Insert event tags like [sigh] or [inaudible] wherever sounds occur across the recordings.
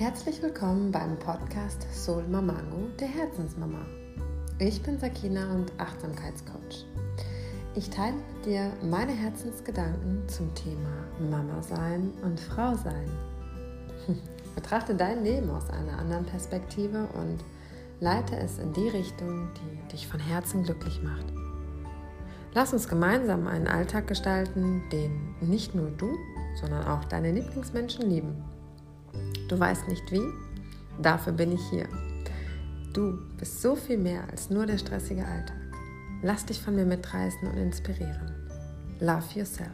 Herzlich willkommen beim Podcast Soul Mamango, der Herzensmama. Ich bin Sakina und Achtsamkeitscoach. Ich teile mit dir meine Herzensgedanken zum Thema Mama sein und Frau sein. [laughs] Betrachte dein Leben aus einer anderen Perspektive und leite es in die Richtung, die dich von Herzen glücklich macht. Lass uns gemeinsam einen Alltag gestalten, den nicht nur du, sondern auch deine Lieblingsmenschen lieben. Du weißt nicht wie? Dafür bin ich hier. Du bist so viel mehr als nur der stressige Alltag. Lass dich von mir mitreißen und inspirieren. Love yourself.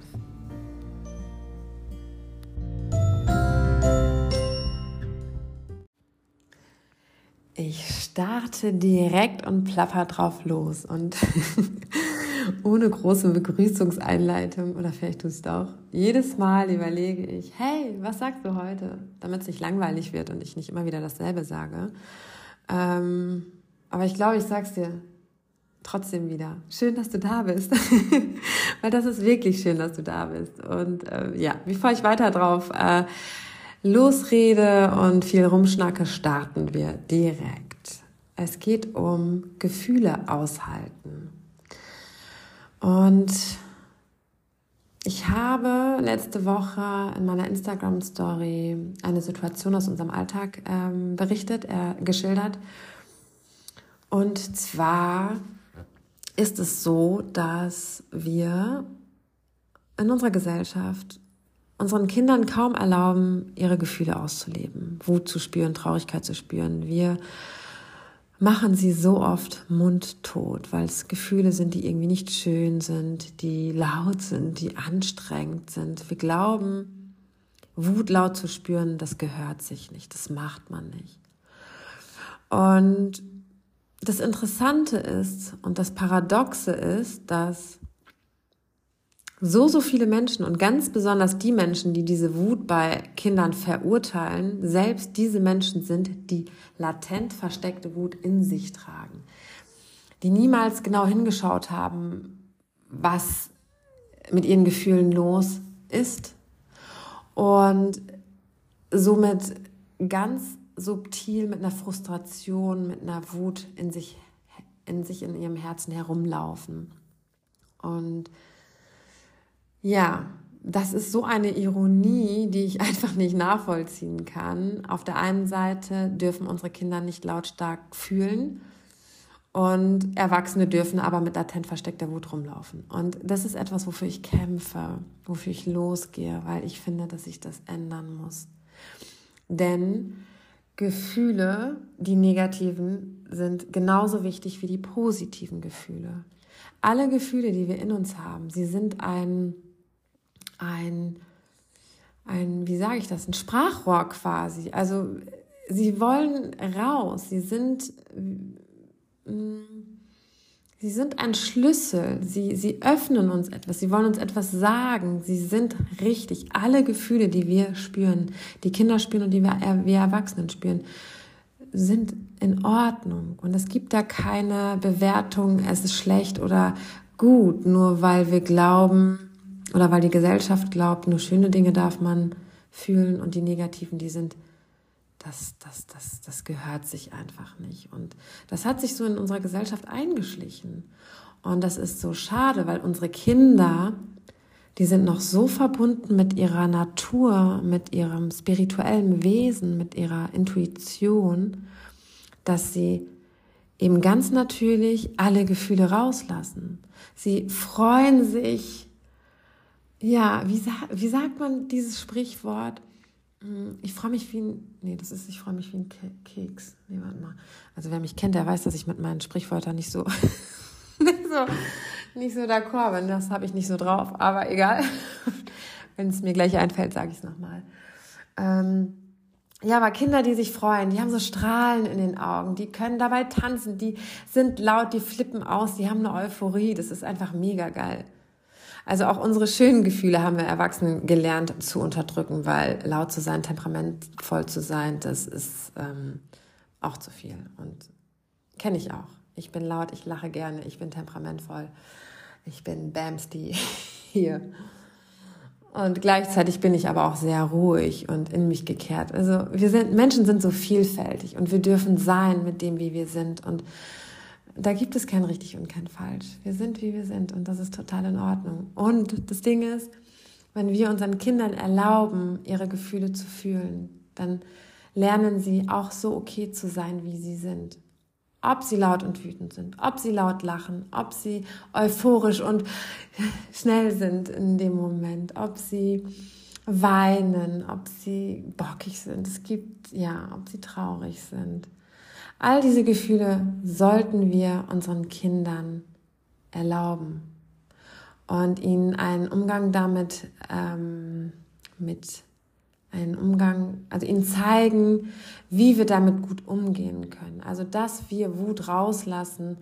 Ich starte direkt und plapper drauf los und [laughs] [laughs] ohne große Begrüßungseinleitung oder vielleicht tust du auch. Jedes Mal überlege ich, hey, was sagst du heute? Damit es nicht langweilig wird und ich nicht immer wieder dasselbe sage. Ähm, aber ich glaube, ich sag's dir trotzdem wieder. Schön, dass du da bist. [laughs] Weil das ist wirklich schön, dass du da bist. Und äh, ja, bevor ich weiter drauf äh, losrede und viel rumschnacke, starten wir direkt. Es geht um Gefühle aushalten. Und ich habe letzte Woche in meiner Instagram-Story eine Situation aus unserem Alltag ähm, berichtet, äh, geschildert. Und zwar ist es so, dass wir in unserer Gesellschaft unseren Kindern kaum erlauben, ihre Gefühle auszuleben, Wut zu spüren, Traurigkeit zu spüren. Wir machen sie so oft mundtot, weil es Gefühle sind, die irgendwie nicht schön sind, die laut sind, die anstrengend sind. Wir glauben, Wut laut zu spüren, das gehört sich nicht, das macht man nicht. Und das Interessante ist und das Paradoxe ist, dass so, so viele Menschen und ganz besonders die Menschen, die diese Wut bei Kindern verurteilen, selbst diese Menschen sind, die latent versteckte Wut in sich tragen, die niemals genau hingeschaut haben, was mit ihren Gefühlen los ist und somit ganz subtil mit einer Frustration, mit einer Wut in sich, in sich in ihrem Herzen herumlaufen. Und ja, das ist so eine Ironie, die ich [laughs] einfach nicht nachvollziehen kann. Auf der einen Seite dürfen unsere Kinder nicht lautstark fühlen und Erwachsene dürfen aber mit latent versteckter Wut rumlaufen. Und das ist etwas, wofür ich kämpfe, wofür ich losgehe, weil ich finde, dass ich das ändern muss. Denn Gefühle, die negativen, sind genauso wichtig wie die positiven Gefühle. Alle Gefühle, die wir in uns haben, sie sind ein ein, ein, wie sage ich das, ein Sprachrohr quasi. Also sie wollen raus, sie sind, mm, sie sind ein Schlüssel, sie, sie öffnen uns etwas, sie wollen uns etwas sagen, sie sind richtig. Alle Gefühle, die wir spüren, die Kinder spüren und die wir, wir Erwachsenen spüren, sind in Ordnung. Und es gibt da keine Bewertung, es ist schlecht oder gut, nur weil wir glauben, oder weil die Gesellschaft glaubt, nur schöne Dinge darf man fühlen und die negativen, die sind, das, das, das, das gehört sich einfach nicht. Und das hat sich so in unserer Gesellschaft eingeschlichen. Und das ist so schade, weil unsere Kinder, die sind noch so verbunden mit ihrer Natur, mit ihrem spirituellen Wesen, mit ihrer Intuition, dass sie eben ganz natürlich alle Gefühle rauslassen. Sie freuen sich ja, wie, wie sagt man dieses Sprichwort? Hm, ich freue mich wie ein, nee, das ist, ich freue mich wie ein Keks. Nee, warte mal. Also wer mich kennt, der weiß, dass ich mit meinen Sprichwörtern nicht so, [laughs] nicht so, nicht so d'accord bin. Das habe ich nicht so drauf, aber egal. [laughs] Wenn es mir gleich einfällt, sage ich es nochmal. Ähm, ja, aber Kinder, die sich freuen, die haben so Strahlen in den Augen, die können dabei tanzen, die sind laut, die flippen aus, die haben eine Euphorie, das ist einfach mega geil. Also auch unsere schönen Gefühle haben wir Erwachsenen gelernt zu unterdrücken, weil laut zu sein, temperamentvoll zu sein, das ist ähm, auch zu viel. Und kenne ich auch. Ich bin laut, ich lache gerne, ich bin temperamentvoll, ich bin Bamsty [laughs] hier. Und gleichzeitig bin ich aber auch sehr ruhig und in mich gekehrt. Also wir sind, Menschen sind so vielfältig und wir dürfen sein mit dem, wie wir sind. Und da gibt es kein richtig und kein falsch. Wir sind, wie wir sind und das ist total in Ordnung. Und das Ding ist, wenn wir unseren Kindern erlauben, ihre Gefühle zu fühlen, dann lernen sie auch so okay zu sein, wie sie sind. Ob sie laut und wütend sind, ob sie laut lachen, ob sie euphorisch und [laughs] schnell sind in dem Moment, ob sie weinen, ob sie bockig sind. Es gibt, ja, ob sie traurig sind. All diese Gefühle sollten wir unseren Kindern erlauben und ihnen einen Umgang damit ähm, mit einen Umgang, also ihnen zeigen, wie wir damit gut umgehen können. Also, dass wir Wut rauslassen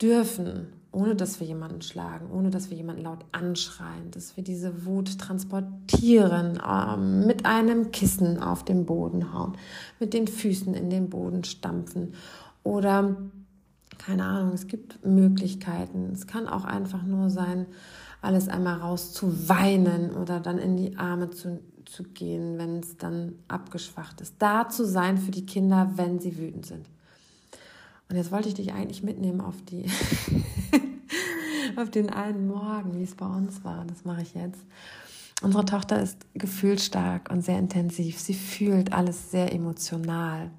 dürfen, ohne dass wir jemanden schlagen, ohne dass wir jemanden laut anschreien, dass wir diese Wut transportieren, ähm, mit einem Kissen auf den Boden hauen, mit den Füßen in den Boden stampfen oder keine Ahnung, es gibt Möglichkeiten. Es kann auch einfach nur sein, alles einmal raus zu weinen oder dann in die Arme zu zu gehen, wenn es dann abgeschwacht ist. Da zu sein für die Kinder, wenn sie wütend sind. Und jetzt wollte ich dich eigentlich mitnehmen auf die, [laughs] auf den einen Morgen, wie es bei uns war. Das mache ich jetzt. Unsere Tochter ist gefühlsstark und sehr intensiv. Sie fühlt alles sehr emotional.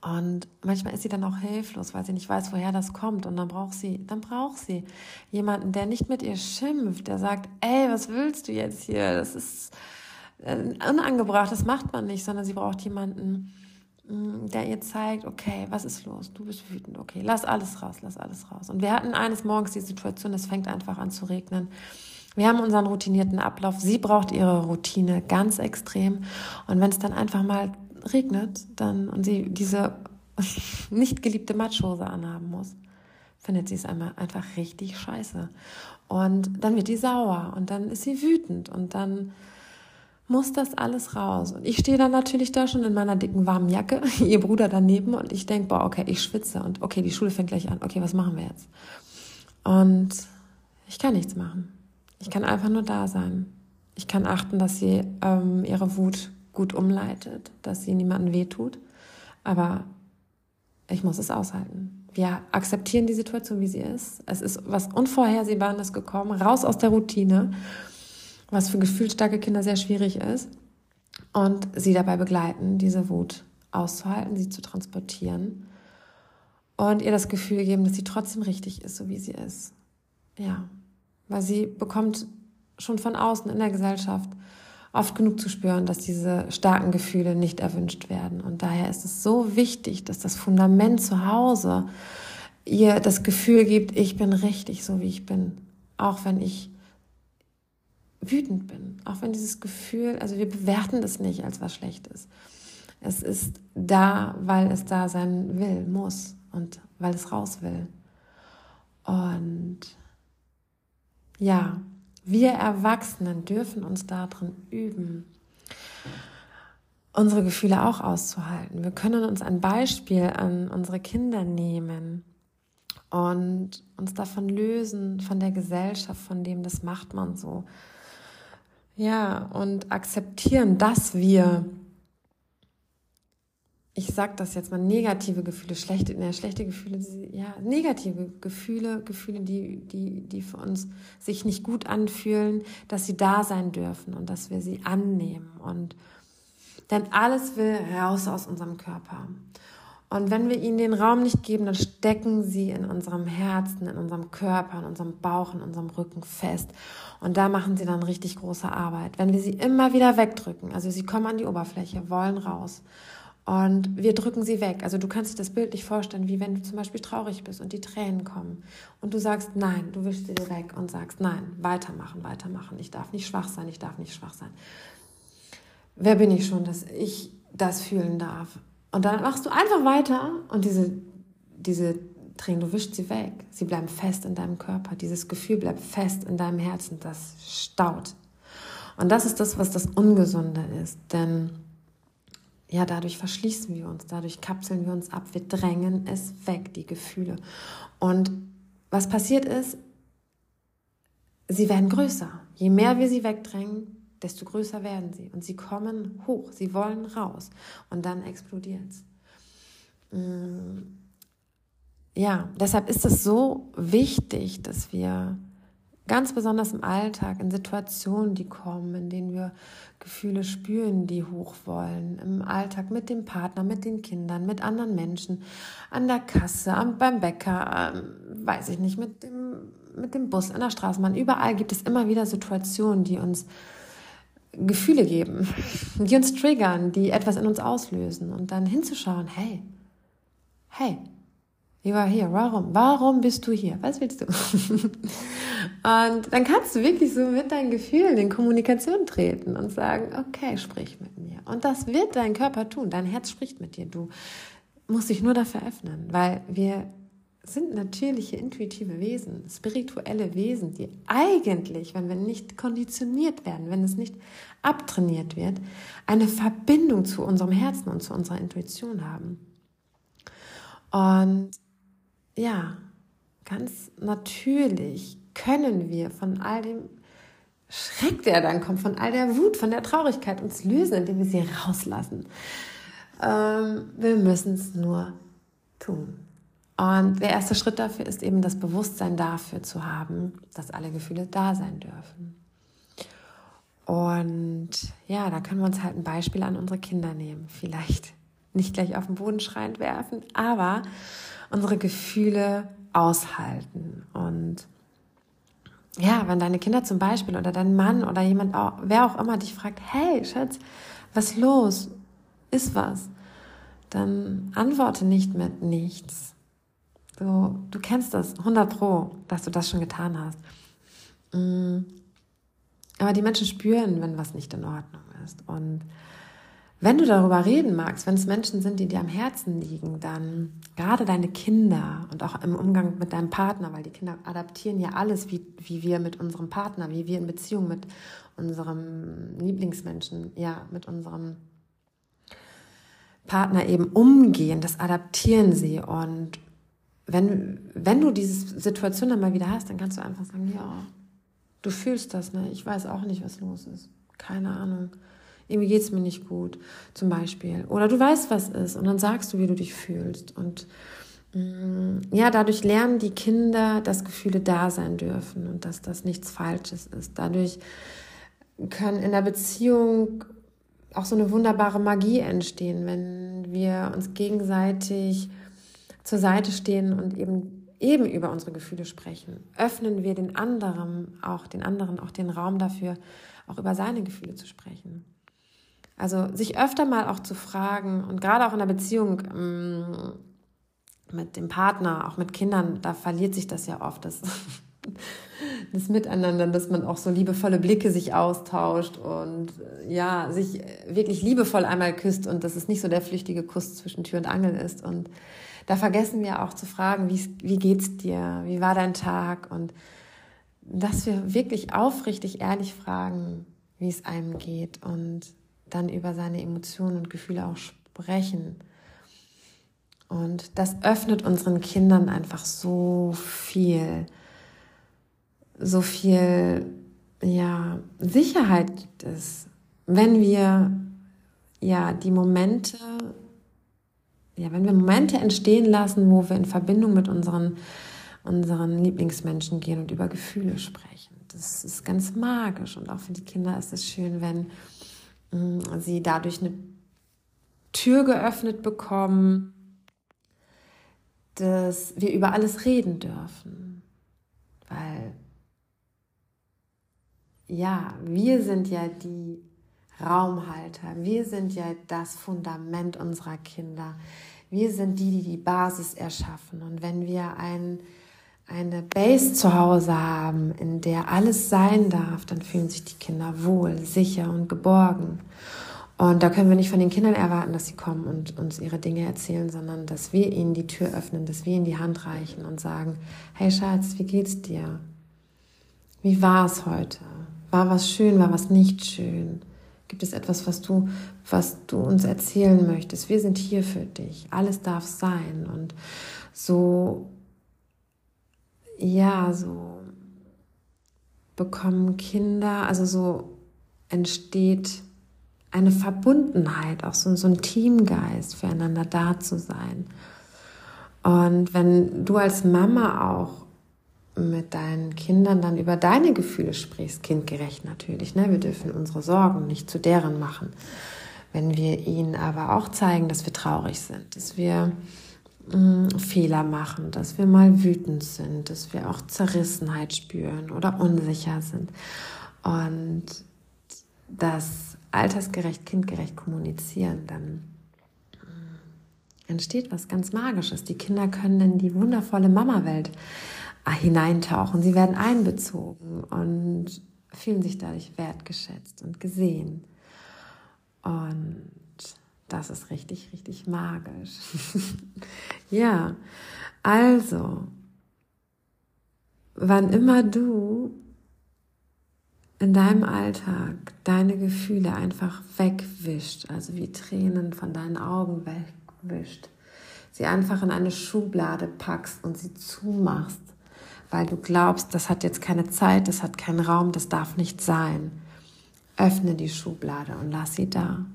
Und manchmal ist sie dann auch hilflos, weil sie nicht weiß, woher das kommt. Und dann braucht sie, dann braucht sie jemanden, der nicht mit ihr schimpft, der sagt, ey, was willst du jetzt hier? Das ist, äh, unangebracht, das macht man nicht, sondern sie braucht jemanden, der ihr zeigt, okay, was ist los? Du bist wütend, okay, lass alles raus, lass alles raus. Und wir hatten eines Morgens die Situation, es fängt einfach an zu regnen. Wir haben unseren routinierten Ablauf. Sie braucht ihre Routine ganz extrem. Und wenn es dann einfach mal regnet, dann und sie diese [laughs] nicht geliebte Matschhose anhaben muss, findet sie es einmal einfach richtig scheiße. Und dann wird die sauer und dann ist sie wütend und dann muss das alles raus. Und ich stehe dann natürlich da schon in meiner dicken warmen Jacke, [laughs] ihr Bruder daneben und ich denke, boah, okay, ich schwitze und okay, die Schule fängt gleich an. Okay, was machen wir jetzt? Und ich kann nichts machen. Ich kann einfach nur da sein. Ich kann achten, dass sie ähm, ihre Wut gut umleitet, dass sie niemandem wehtut. Aber ich muss es aushalten. Wir akzeptieren die Situation, wie sie ist. Es ist was Unvorhersehbares gekommen, raus aus der Routine was für gefühlsstarke Kinder sehr schwierig ist. Und sie dabei begleiten, diese Wut auszuhalten, sie zu transportieren und ihr das Gefühl geben, dass sie trotzdem richtig ist, so wie sie ist. Ja, weil sie bekommt schon von außen in der Gesellschaft oft genug zu spüren, dass diese starken Gefühle nicht erwünscht werden. Und daher ist es so wichtig, dass das Fundament zu Hause ihr das Gefühl gibt, ich bin richtig, so wie ich bin. Auch wenn ich wütend bin. Auch wenn dieses Gefühl, also wir bewerten das nicht als was Schlechtes. Es ist da, weil es da sein will, muss und weil es raus will. Und ja, wir Erwachsenen dürfen uns darin üben, unsere Gefühle auch auszuhalten. Wir können uns ein Beispiel an unsere Kinder nehmen und uns davon lösen, von der Gesellschaft, von dem, das macht man so. Ja, und akzeptieren, dass wir, ich sag das jetzt mal, negative Gefühle, schlechte, ne, schlechte Gefühle, ja, negative Gefühle, Gefühle, die, die, die für uns sich nicht gut anfühlen, dass sie da sein dürfen und dass wir sie annehmen. Und denn alles will raus aus unserem Körper. Und wenn wir ihnen den Raum nicht geben, dann stecken sie in unserem Herzen, in unserem Körper, in unserem Bauch, in unserem Rücken fest. Und da machen sie dann richtig große Arbeit. Wenn wir sie immer wieder wegdrücken, also sie kommen an die Oberfläche, wollen raus. Und wir drücken sie weg. Also du kannst dir das bildlich vorstellen, wie wenn du zum Beispiel traurig bist und die Tränen kommen. Und du sagst nein, du wischst sie weg und sagst nein, weitermachen, weitermachen. Ich darf nicht schwach sein, ich darf nicht schwach sein. Wer bin ich schon, dass ich das fühlen darf? Und dann machst du einfach weiter und diese, diese Tränen, du wischst sie weg. Sie bleiben fest in deinem Körper. Dieses Gefühl bleibt fest in deinem Herzen. Das staut. Und das ist das, was das Ungesunde ist. Denn ja, dadurch verschließen wir uns, dadurch kapseln wir uns ab, wir drängen es weg, die Gefühle. Und was passiert ist, sie werden größer. Je mehr wir sie wegdrängen, desto größer werden sie. Und sie kommen hoch, sie wollen raus. Und dann explodiert es. Mm. Ja, deshalb ist es so wichtig, dass wir ganz besonders im Alltag, in Situationen, die kommen, in denen wir Gefühle spüren, die hoch wollen, im Alltag mit dem Partner, mit den Kindern, mit anderen Menschen, an der Kasse, beim Bäcker, ähm, weiß ich nicht, mit dem, mit dem Bus, an der Straßenbahn, überall gibt es immer wieder Situationen, die uns Gefühle geben, [laughs] die uns triggern, die etwas in uns auslösen. Und dann hinzuschauen, hey, hey, you are here, warum? Warum bist du hier? Was willst du? [laughs] und dann kannst du wirklich so mit deinen Gefühlen in Kommunikation treten und sagen, okay, sprich mit mir. Und das wird dein Körper tun, dein Herz spricht mit dir, du musst dich nur dafür öffnen, weil wir sind natürliche, intuitive Wesen, spirituelle Wesen, die eigentlich, wenn wir nicht konditioniert werden, wenn es nicht abtrainiert wird, eine Verbindung zu unserem Herzen und zu unserer Intuition haben. Und ja, ganz natürlich können wir von all dem Schreck, der dann kommt, von all der Wut, von der Traurigkeit uns lösen, indem wir sie rauslassen. Ähm, wir müssen es nur tun. Und der erste Schritt dafür ist eben das Bewusstsein dafür zu haben, dass alle Gefühle da sein dürfen. Und ja, da können wir uns halt ein Beispiel an unsere Kinder nehmen. Vielleicht nicht gleich auf den Boden schreiend werfen, aber unsere Gefühle aushalten. Und ja, wenn deine Kinder zum Beispiel oder dein Mann oder jemand, auch, wer auch immer dich fragt, hey Schatz, was los? Ist was? Dann antworte nicht mit nichts, Du, du kennst das, 100 Pro, dass du das schon getan hast. Mm. Aber die Menschen spüren, wenn was nicht in Ordnung ist. Und wenn du darüber reden magst, wenn es Menschen sind, die dir am Herzen liegen, dann gerade deine Kinder und auch im Umgang mit deinem Partner, weil die Kinder adaptieren ja alles, wie, wie wir mit unserem Partner, wie wir in Beziehung mit unserem Lieblingsmenschen, ja, mit unserem Partner eben umgehen, das adaptieren sie. Und wenn, wenn du diese Situation dann mal wieder hast, dann kannst du einfach sagen, ja, du fühlst das, ne? Ich weiß auch nicht, was los ist. Keine Ahnung. Irgendwie geht es mir nicht gut, zum Beispiel. Oder du weißt, was ist, und dann sagst du, wie du dich fühlst. Und mm, ja, dadurch lernen die Kinder, dass Gefühle da sein dürfen und dass das nichts Falsches ist. Dadurch können in der Beziehung auch so eine wunderbare Magie entstehen, wenn wir uns gegenseitig zur Seite stehen und eben eben über unsere Gefühle sprechen, öffnen wir den anderen auch den anderen auch den Raum dafür, auch über seine Gefühle zu sprechen. Also sich öfter mal auch zu fragen und gerade auch in der Beziehung ähm, mit dem Partner, auch mit Kindern, da verliert sich das ja oft, das, [laughs] das Miteinander, dass man auch so liebevolle Blicke sich austauscht und äh, ja, sich wirklich liebevoll einmal küsst und dass es nicht so der flüchtige Kuss zwischen Tür und Angel ist und da vergessen wir auch zu fragen, wie, wie geht's dir? Wie war dein Tag? Und dass wir wirklich aufrichtig ehrlich fragen, wie es einem geht und dann über seine Emotionen und Gefühle auch sprechen. Und das öffnet unseren Kindern einfach so viel, so viel, ja, Sicherheit gibt es, wenn wir ja die Momente ja, wenn wir Momente entstehen lassen, wo wir in Verbindung mit unseren, unseren Lieblingsmenschen gehen und über Gefühle sprechen. Das ist ganz magisch und auch für die Kinder ist es schön, wenn sie dadurch eine Tür geöffnet bekommen, dass wir über alles reden dürfen. Weil, ja, wir sind ja die Raumhalter. Wir sind ja das Fundament unserer Kinder. Wir sind die, die die Basis erschaffen. Und wenn wir ein, eine Base zu Hause haben, in der alles sein darf, dann fühlen sich die Kinder wohl, sicher und geborgen. Und da können wir nicht von den Kindern erwarten, dass sie kommen und uns ihre Dinge erzählen, sondern dass wir ihnen die Tür öffnen, dass wir ihnen die Hand reichen und sagen, hey Schatz, wie geht's dir? Wie war es heute? War was schön, war was nicht schön? Gibt es etwas, was du, was du uns erzählen möchtest? Wir sind hier für dich. Alles darf sein. Und so, ja, so bekommen Kinder, also so entsteht eine Verbundenheit, auch so, so ein Teamgeist, füreinander da zu sein. Und wenn du als Mama auch mit deinen Kindern dann über deine Gefühle sprichst, kindgerecht natürlich, ne? wir dürfen unsere Sorgen nicht zu deren machen. Wenn wir ihnen aber auch zeigen, dass wir traurig sind, dass wir mm, Fehler machen, dass wir mal wütend sind, dass wir auch Zerrissenheit spüren oder unsicher sind und das altersgerecht, kindgerecht kommunizieren, dann entsteht was ganz Magisches. Die Kinder können in die wundervolle Mama-Welt hineintauchen. Sie werden einbezogen und fühlen sich dadurch wertgeschätzt und gesehen. Und das ist richtig, richtig magisch. [laughs] ja, also, wann immer du in deinem Alltag deine Gefühle einfach wegwischt, also wie Tränen von deinen Augen wegwischt, sie einfach in eine Schublade packst und sie zumachst, weil du glaubst, das hat jetzt keine Zeit, das hat keinen Raum, das darf nicht sein. Öffne die Schublade und lass sie da.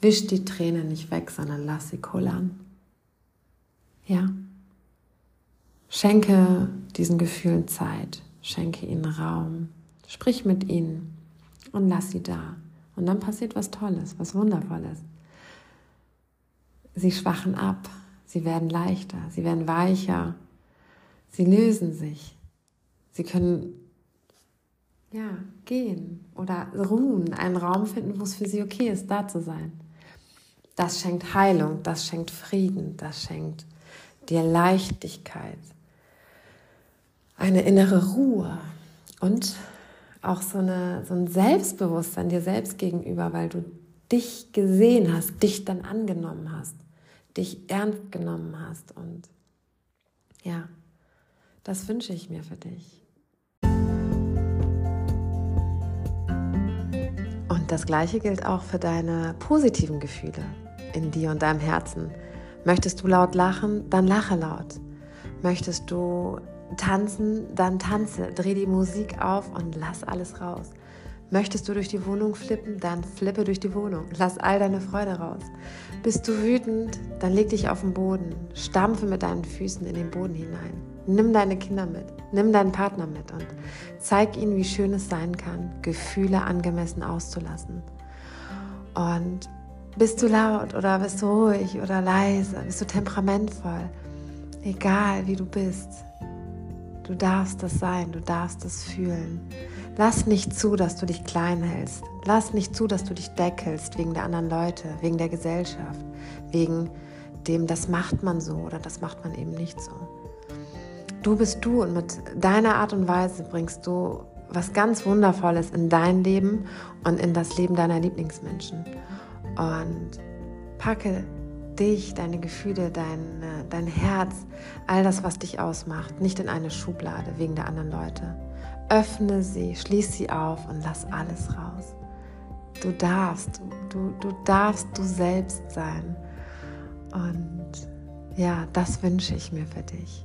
Wisch die Tränen nicht weg, sondern lass sie kullern. Ja. Schenke diesen Gefühlen Zeit, schenke ihnen Raum. Sprich mit ihnen und lass sie da. Und dann passiert was Tolles, was Wundervolles. Sie schwachen ab, sie werden leichter, sie werden weicher, sie lösen sich. Sie können ja, gehen oder ruhen, einen Raum finden, wo es für sie okay ist, da zu sein. Das schenkt Heilung, das schenkt Frieden, das schenkt dir Leichtigkeit, eine innere Ruhe und auch so, eine, so ein Selbstbewusstsein dir selbst gegenüber, weil du dich gesehen hast, dich dann angenommen hast, dich ernst genommen hast. Und ja, das wünsche ich mir für dich. Das Gleiche gilt auch für deine positiven Gefühle in dir und deinem Herzen. Möchtest du laut lachen, dann lache laut. Möchtest du tanzen, dann tanze, dreh die Musik auf und lass alles raus. Möchtest du durch die Wohnung flippen, dann flippe durch die Wohnung. Lass all deine Freude raus. Bist du wütend, dann leg dich auf den Boden. Stampfe mit deinen Füßen in den Boden hinein. Nimm deine Kinder mit, nimm deinen Partner mit und zeig ihnen, wie schön es sein kann, Gefühle angemessen auszulassen. Und bist du laut oder bist du ruhig oder leise, bist du temperamentvoll, egal wie du bist, Du darfst das sein, du darfst das fühlen. Lass nicht zu, dass du dich klein hältst. Lass nicht zu, dass du dich deckelst wegen der anderen Leute, wegen der Gesellschaft, wegen dem, das macht man so oder das macht man eben nicht so. Du bist du und mit deiner Art und Weise bringst du was ganz Wundervolles in dein Leben und in das Leben deiner Lieblingsmenschen. Und packe dich, deine Gefühle, dein, äh, dein Herz, all das, was dich ausmacht, nicht in eine Schublade wegen der anderen Leute. Öffne sie, schließ sie auf und lass alles raus. Du darfst, du, du darfst du selbst sein. Und ja, das wünsche ich mir für dich.